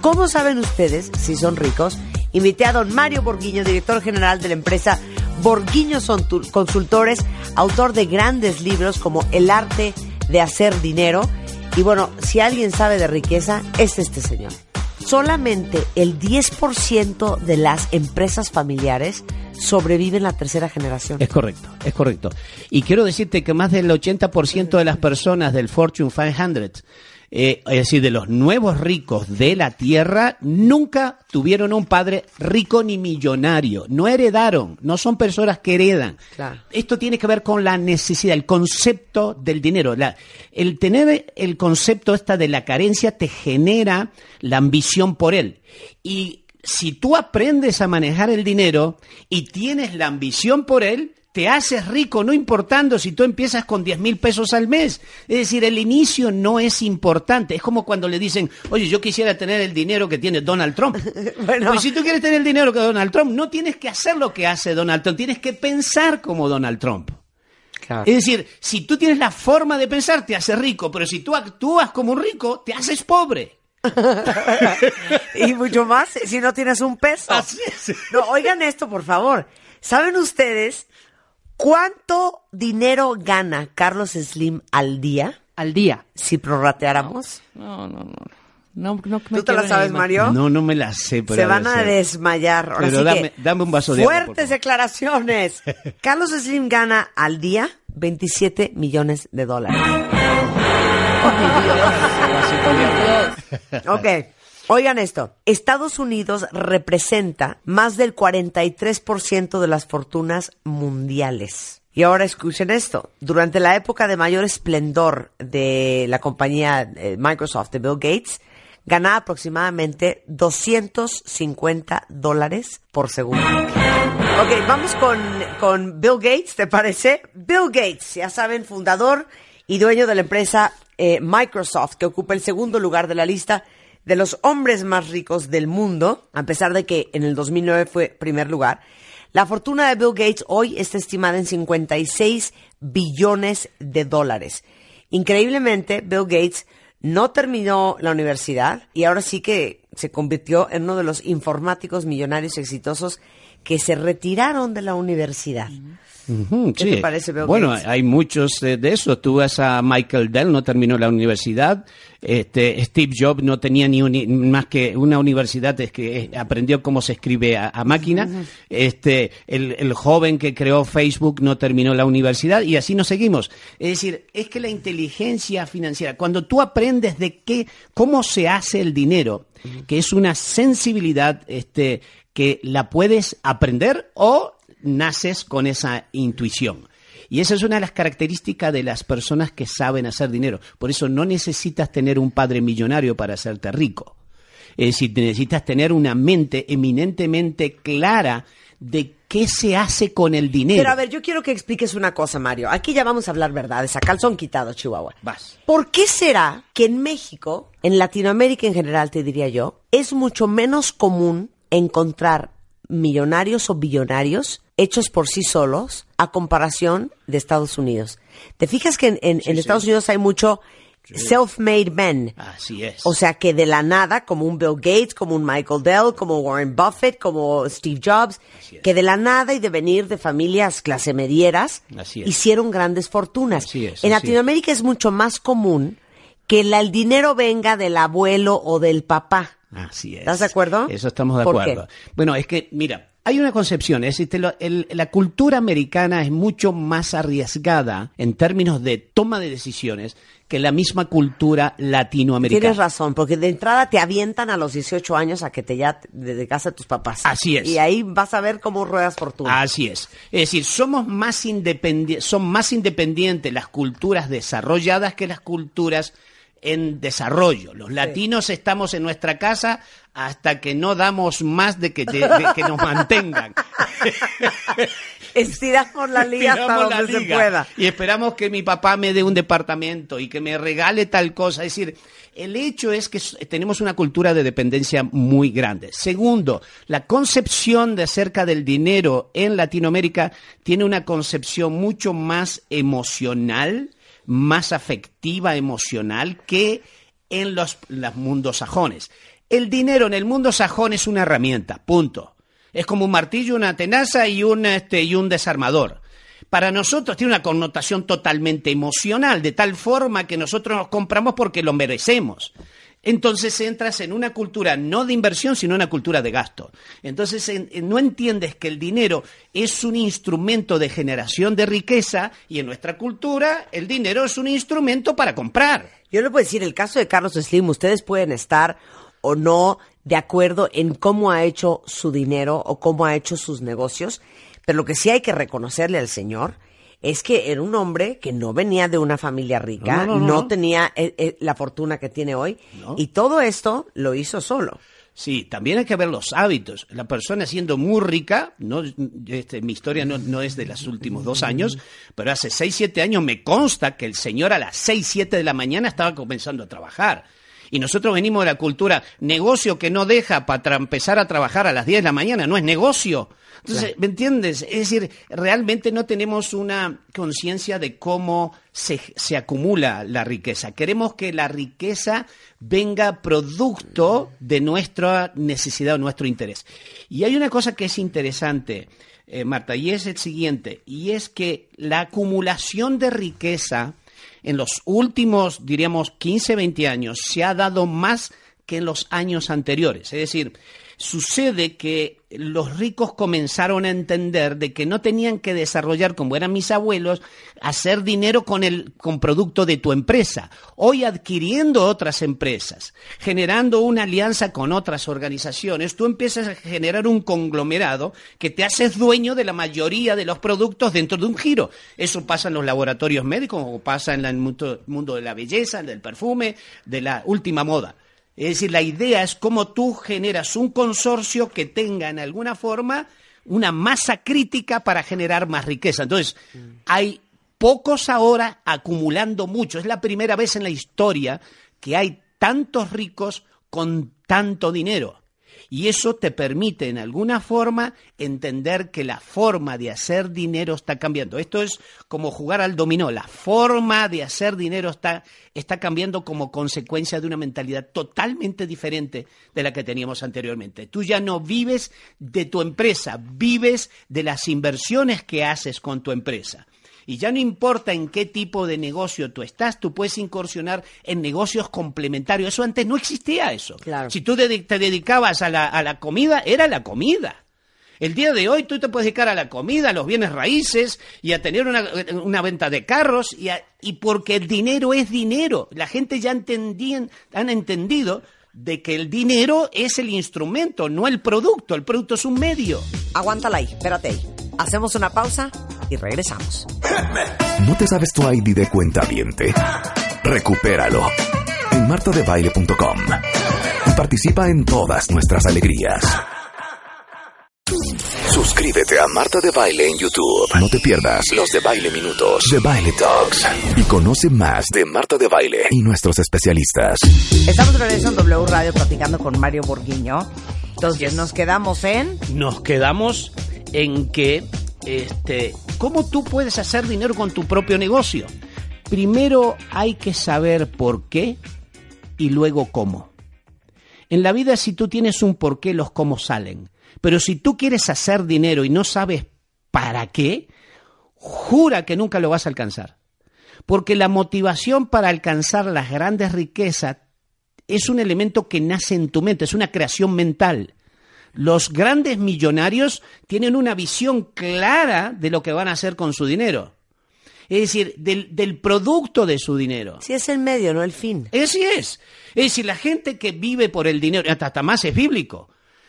cómo saben ustedes si son ricos, invité a don Mario Borguiño, director general de la empresa Borguiño Sontu- Consultores, autor de grandes libros como El arte de hacer dinero. Y bueno, si alguien sabe de riqueza, es este señor. Solamente el 10% de las empresas familiares sobreviven la tercera generación. Es correcto, es correcto. Y quiero decirte que más del 80% de las personas del Fortune 500, eh, es decir, de los nuevos ricos de la Tierra, nunca tuvieron un padre rico ni millonario. No heredaron, no son personas que heredan. Claro. Esto tiene que ver con la necesidad, el concepto del dinero. La- el tener el concepto esta de la carencia te genera la ambición por él. Y si tú aprendes a manejar el dinero y tienes la ambición por él, te haces rico, no importando si tú empiezas con 10 mil pesos al mes. Es decir, el inicio no es importante. Es como cuando le dicen, oye, yo quisiera tener el dinero que tiene Donald Trump. Bueno. Pues si tú quieres tener el dinero que Donald Trump, no tienes que hacer lo que hace Donald Trump, tienes que pensar como Donald Trump. Es decir, si tú tienes la forma de pensar, te haces rico, pero si tú actúas como un rico, te haces pobre. y mucho más si no tienes un peso. Así es. No, oigan esto, por favor. ¿Saben ustedes cuánto dinero gana Carlos Slim al día Al día. si prorrateáramos? No, no, no. No, no, no me ¿Tú te la sabes, Mario? No, no me la sé, pero Se van a desmayar. Ahora Pero sí dame- que, dame un vaso de Fuertes declaraciones. Carlos Slim gana al día 27 millones de dólares. Ok. Oigan esto. Estados Unidos representa más del 43% de las fortunas mundiales. Y ahora escuchen esto. Durante la época de mayor esplendor de la compañía eh, Microsoft de Bill Gates, ganaba aproximadamente 250 dólares por segundo. Ok, vamos con, con Bill Gates, ¿te parece? Bill Gates, ya saben, fundador y dueño de la empresa eh, Microsoft, que ocupa el segundo lugar de la lista de los hombres más ricos del mundo, a pesar de que en el 2009 fue primer lugar. La fortuna de Bill Gates hoy está estimada en 56 billones de dólares. Increíblemente, Bill Gates no terminó la universidad y ahora sí que se convirtió en uno de los informáticos millonarios exitosos que se retiraron de la universidad. Ujú, ¿Qué sí. te parece, Bill Bueno, Gates? hay muchos de, de eso. Tú vas a Michael Dell, no terminó la universidad. Este, Steve Jobs no tenía ni uni- más que una universidad, es que eh, aprendió cómo se escribe a, a máquina. Este, el, el joven que creó Facebook no terminó la universidad y así nos seguimos. Es decir, es que la inteligencia financiera, cuando tú aprendes de qué, cómo se hace el dinero, que es una sensibilidad, este, que la puedes aprender o naces con esa intuición. Y esa es una de las características de las personas que saben hacer dinero. Por eso no necesitas tener un padre millonario para hacerte rico. Es decir, necesitas tener una mente eminentemente clara de qué se hace con el dinero. Pero a ver, yo quiero que expliques una cosa, Mario. Aquí ya vamos a hablar verdades, a calzón quitado, Chihuahua. Vas. ¿Por qué será que en México, en Latinoamérica en general, te diría yo, es mucho menos común encontrar millonarios o billonarios hechos por sí solos a comparación de Estados Unidos? ¿Te fijas que en, en- en Estados Unidos hay mucho self-made men? Así es. O sea, que de la nada, como un Bill Gates, como un Michael Dell, como Warren Buffett, como Steve Jobs, que de la nada y de venir de familias clase medieras, es. hicieron grandes fortunas. Así es, en así Latinoamérica es. mucho más común que la- el dinero venga del abuelo o del papá. Así es. ¿Estás de acuerdo? Eso estamos de ¿Por acuerdo. qué? Bueno, es que, mira, hay una concepción, es decir, lo- el- la cultura americana es mucho más arriesgada en términos de toma de decisiones que la misma cultura latinoamericana. Tienes razón, porque de entrada te avientan a los 18 años a que te ya de casa a tus papás. Así es. Y ahí vas a ver cómo ruedas fortuna. Así es. Es decir, somos más independi- son más independientes las culturas desarrolladas que las culturas en desarrollo. Los latinos estamos en nuestra casa hasta que no damos más de que, de- de que nos mantengan. Estiramos la liga hasta Estiramos donde se pueda. Y esperamos que mi papá me dé un departamento y que me regale tal cosa. Es decir, el hecho es que tenemos una cultura de dependencia muy grande. Segundo, la concepción de acerca del dinero en Latinoamérica tiene una concepción mucho más emocional, más afectiva, emocional, que en los, los mundos sajones. El dinero en el mundo sajón es una herramienta, punto. Es como un martillo, una tenaza y un, este, y un desarmador. Para nosotros tiene una connotación totalmente emocional, de tal forma que nosotros nos compramos porque lo merecemos. Entonces entras en una cultura no de inversión, sino una cultura de gasto. Entonces en- no entiendes que el dinero es un instrumento de generación de riqueza y en nuestra cultura el dinero es un instrumento para comprar. Yo le puedo decir, el caso de Carlos Slim, ustedes pueden estar o no de acuerdo en cómo ha hecho su dinero o cómo ha hecho sus negocios, pero lo que sí hay que reconocerle al señor es que era un hombre que no venía de una familia rica, No, no, no, no, no. tenía eh, eh, la fortuna que tiene hoy y todo esto lo hizo solo. Sí, también hay que ver los hábitos. La persona siendo muy rica, no, este, mi historia no, no es de los últimos dos años, pero hace seis, siete años me consta que el señor a las seis, siete de la mañana estaba comenzando a trabajar. Y nosotros venimos de la cultura, negocio que no deja para empezar a trabajar a las 10 de la mañana, no es negocio. Entonces, ¿me entiendes? Es decir, realmente no tenemos una conciencia de cómo se, se acumula la riqueza. Queremos que la riqueza venga producto de nuestra necesidad o nuestro interés. Y hay una cosa que es interesante, eh, Marta, y es el siguiente, y es que la acumulación de riqueza en los últimos, diríamos, 15, 20 años se ha dado más que en los años anteriores. Es decir, sucede que los ricos comenzaron a entender de que no tenían que desarrollar, como eran mis abuelos, hacer dinero con el con producto de tu empresa. Hoy adquiriendo otras empresas, generando una alianza con otras organizaciones, tú empiezas a generar un conglomerado que te haces dueño de la mayoría de los productos dentro de un giro. Eso pasa en los laboratorios médicos o pasa en el mundo, de la belleza, del perfume, de la última moda. Es decir, la idea es cómo tú generas un consorcio que tenga en alguna forma una masa crítica para generar más riqueza. Entonces, hay pocos ahora acumulando mucho. Es la primera vez en la historia que hay tantos ricos con tanto dinero. Y eso te permite, en alguna forma, entender que la forma de hacer dinero está cambiando. Esto es como jugar al dominó. La forma de hacer dinero está, está cambiando como consecuencia de una mentalidad totalmente diferente de la que teníamos anteriormente. Tú ya no vives de tu empresa, vives de las inversiones que haces con tu empresa. Y ya no importa en qué tipo de negocio tú estás, tú puedes incursionar en negocios complementarios. Eso antes no existía eso. Claro. Si tú te dedicabas a la, a la comida, era la comida. El día de hoy tú te puedes dedicar a la comida, a los bienes raíces y a tener una, una venta de carros y, a- y porque el dinero es dinero. La gente ya entendían, han entendido de que el dinero es el instrumento, no el producto. El producto es un medio. Aguántala ahí, espérate ahí. Hacemos una pausa y regresamos. ¿No te sabes tu ID de cuenta viente? Recupéralo en martadebaile.com y participa en todas nuestras alegrías. Suscríbete a Marta de Baile en YouTube. No te pierdas los de Baile Minutos, de Baile Talks y conoce más de Marta de Baile y nuestros especialistas. Estamos de regreso en W Radio platicando con Mario Borguiño. Entonces nos quedamos en... nos quedamos en que, este, ¿cómo tú puedes hacer dinero con tu propio negocio? Primero hay que saber por qué y luego cómo. En la vida si tú tienes un por qué, los cómo salen. Pero si tú quieres hacer dinero y no sabes para qué, jura que nunca lo vas a alcanzar. Porque la motivación para alcanzar las grandes riquezas es un elemento que nace en tu mente, es una creación mental. Los grandes millonarios tienen una visión clara de lo que van a hacer con su dinero. Es decir, del, del producto de su dinero. Sí, es el medio, no el fin. Así es. Es decir, la gente que vive por el dinero, hasta, hasta más es bíblico.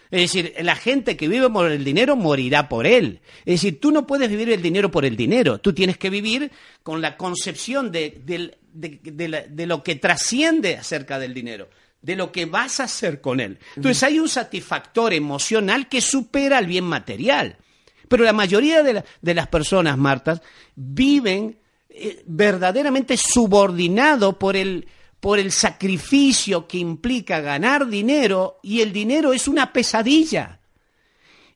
Es decir, la gente que vive por el dinero morirá por él. Es decir, tú no puedes vivir el dinero por el dinero. Tú tienes que vivir con la concepción de, del- de- de la- de lo que trasciende acerca del dinero, de lo que vas a hacer con él. Entonces hay un satisfactor emocional que supera el bien material. Pero la mayoría de, la- de las personas, Marta, viven eh, verdaderamente subordinado por el, por el sacrificio que implica ganar dinero y el dinero es una pesadilla.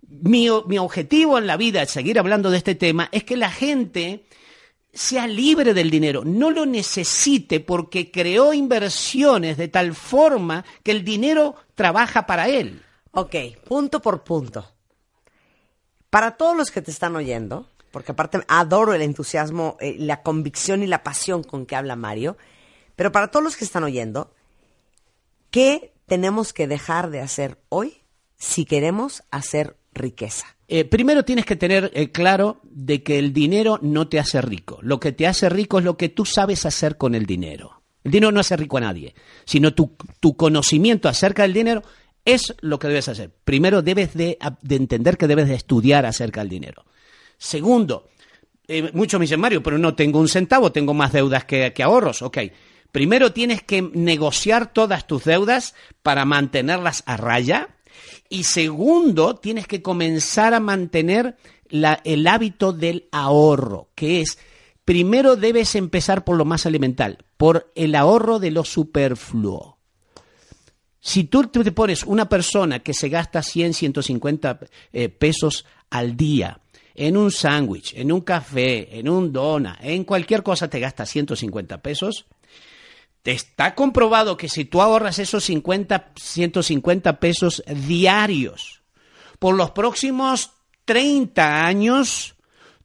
Mi, mi objetivo en la vida, al seguir hablando de este tema, es que la gente sea libre del dinero, no lo necesite porque creó inversiones de tal forma que el dinero trabaja para él. Ok, punto por punto. Para todos los que te están oyendo, porque aparte adoro el entusiasmo, eh, la convicción y la pasión con que habla Mario, pero para todos los que están oyendo, ¿qué tenemos que dejar de hacer hoy si queremos hacer riqueza? Eh, primero tienes que tener eh, claro de que el dinero no te hace rico. Lo que te hace rico es lo que tú sabes hacer con el dinero. El dinero no hace rico a nadie, sino tu, tu conocimiento acerca del dinero es lo que debes hacer. Primero debes de, de entender que debes de estudiar acerca del dinero. Segundo, eh, muchos me dicen, Mario, pero no tengo un centavo, tengo más deudas que, que ahorros. Ok, primero tienes que negociar todas tus deudas para mantenerlas a raya. Y segundo, tienes que comenzar a mantener el hábito del ahorro, que es, primero debes empezar por lo más elemental, por el ahorro de lo superfluo. Si tú te pones una persona que se gasta 100, 150 eh, pesos al día en un sándwich, en un café, en un dona, en cualquier cosa te gasta 150 pesos, está comprobado que si tú ahorras esos 50, 150 pesos diarios por los próximos 30 años,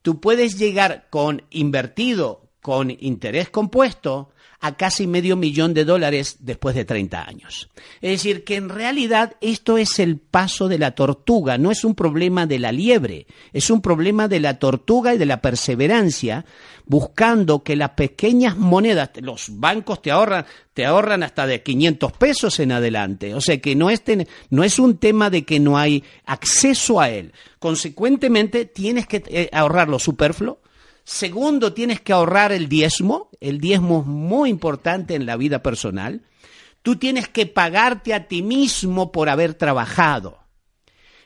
tú puedes llegar con invertido, con interés compuesto, a casi medio millón de dólares después de 30 años. Es decir, que en realidad esto es el paso de la tortuga, no es un problema de la liebre, es un problema de la tortuga y de la perseverancia, buscando que las pequeñas monedas, los bancos te ahorran, te ahorran hasta de 500 pesos en adelante. O sea que no es, no es un tema de que no hay acceso a él. Consecuentemente, tienes que eh, ahorrar lo superfluo, Segundo, tienes que ahorrar el diezmo. El diezmo es muy importante en la vida personal. Tú tienes que pagarte a ti mismo por haber trabajado.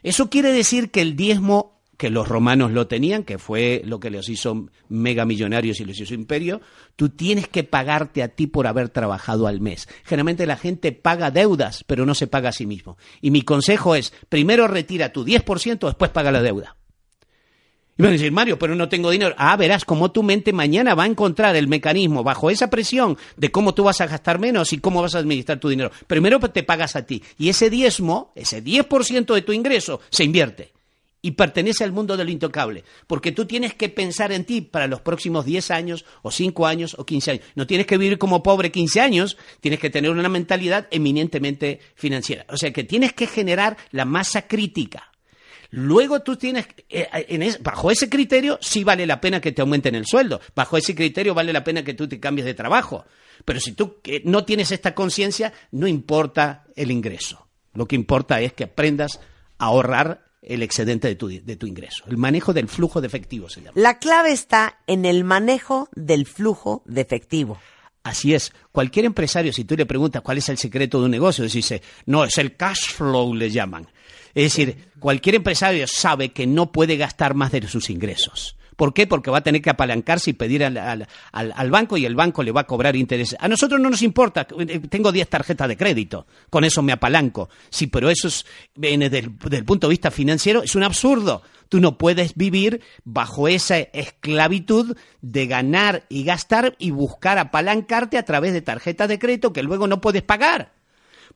Eso quiere decir que el diezmo, que los romanos lo tenían, que fue lo que les hizo megamillonarios y les hizo imperio, tú tienes que pagarte a ti por haber trabajado al mes. Generalmente la gente paga deudas, pero no se paga a sí mismo. Y mi consejo es, primero retira tu 10%, después paga la deuda. Y van a decir, Mario, pero no tengo dinero. Ah, verás cómo tu mente mañana va a encontrar el mecanismo bajo esa presión de cómo tú vas a gastar menos y cómo vas a administrar tu dinero. Primero te pagas a ti. Y ese diezmo, ese 10% de tu ingreso, se invierte. Y pertenece al mundo de lo intocable. Porque tú tienes que pensar en ti para los próximos 10 años, o 5 años, o 15 años. No tienes que vivir como pobre 15 años, tienes que tener una mentalidad eminentemente financiera. O sea que tienes que generar la masa crítica. Luego tú tienes, eh, bajo ese criterio, sí vale la pena que te aumenten el sueldo. Bajo ese criterio vale la pena que tú te cambies de trabajo. Pero si tú eh, no tienes esta conciencia, no importa el ingreso. Lo que importa es que aprendas a ahorrar el excedente de tu, de tu ingreso. El manejo del flujo de efectivo se llama. La clave está en el manejo del flujo de efectivo. Así es. Cualquier empresario, si tú le preguntas cuál es el secreto de un negocio, dice, no, es el cash flow, le llaman. Es decir, cualquier empresario sabe que no puede gastar más de sus ingresos. ¿Por qué? Porque va a tener que apalancarse y pedir al, al- al- al banco y el banco le va a cobrar intereses. A nosotros no nos importa, eh, tengo 10 tarjetas de crédito, con eso me apalanco. Sí, pero eso es, del, del punto de vista financiero, es un absurdo. Tú no puedes vivir bajo esa esclavitud de ganar y gastar y buscar apalancarte a través de tarjetas de crédito que luego no puedes pagar.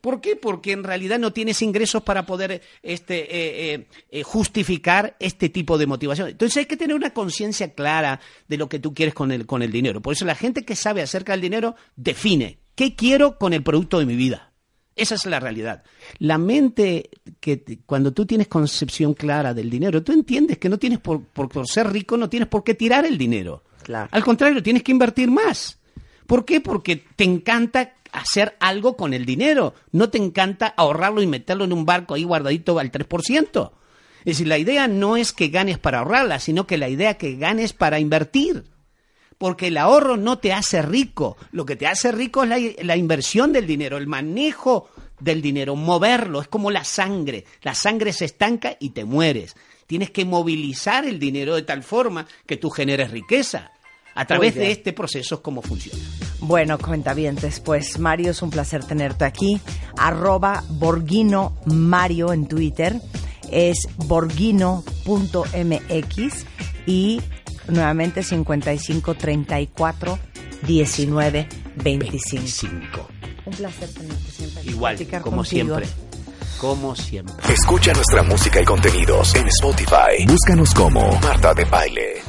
¿Por qué? Porque en realidad no tienes ingresos para poder este, eh, eh, eh, justificar este tipo de motivación. Entonces hay que tener una conciencia clara de lo que tú quieres con el, con el dinero. Por eso la gente que sabe acerca del dinero define qué quiero con el producto de mi vida. Esa es la realidad. La mente, que cuando tú tienes concepción clara del dinero, tú entiendes que no tienes por, por, por ser rico, no tienes por qué tirar el dinero. Claro. Al contrario, tienes que invertir más. ¿Por qué? Porque te encanta hacer algo con el dinero. No te encanta ahorrarlo y meterlo en un barco ahí guardadito al 3%. Es decir, la idea no es que ganes para ahorrarla, sino que la idea es que ganes para invertir. Porque el ahorro no te hace rico. Lo que te hace rico es la, la inversión del dinero, el manejo del dinero, moverlo. Es como la sangre. La sangre se estanca y te mueres. Tienes que movilizar el dinero de tal forma que tú generes riqueza. A través de este proceso es como funciona. Bueno, cuentavientes, pues Mario, es un placer tenerte aquí. Arroba Borghino Mario en Twitter. Es borghino.mx y nuevamente 55 34 19 25. 25. Un placer tenerte siempre. Igual, como contigo. siempre. Como siempre. Escucha nuestra música y contenidos en Spotify. Búscanos como Marta de Baile.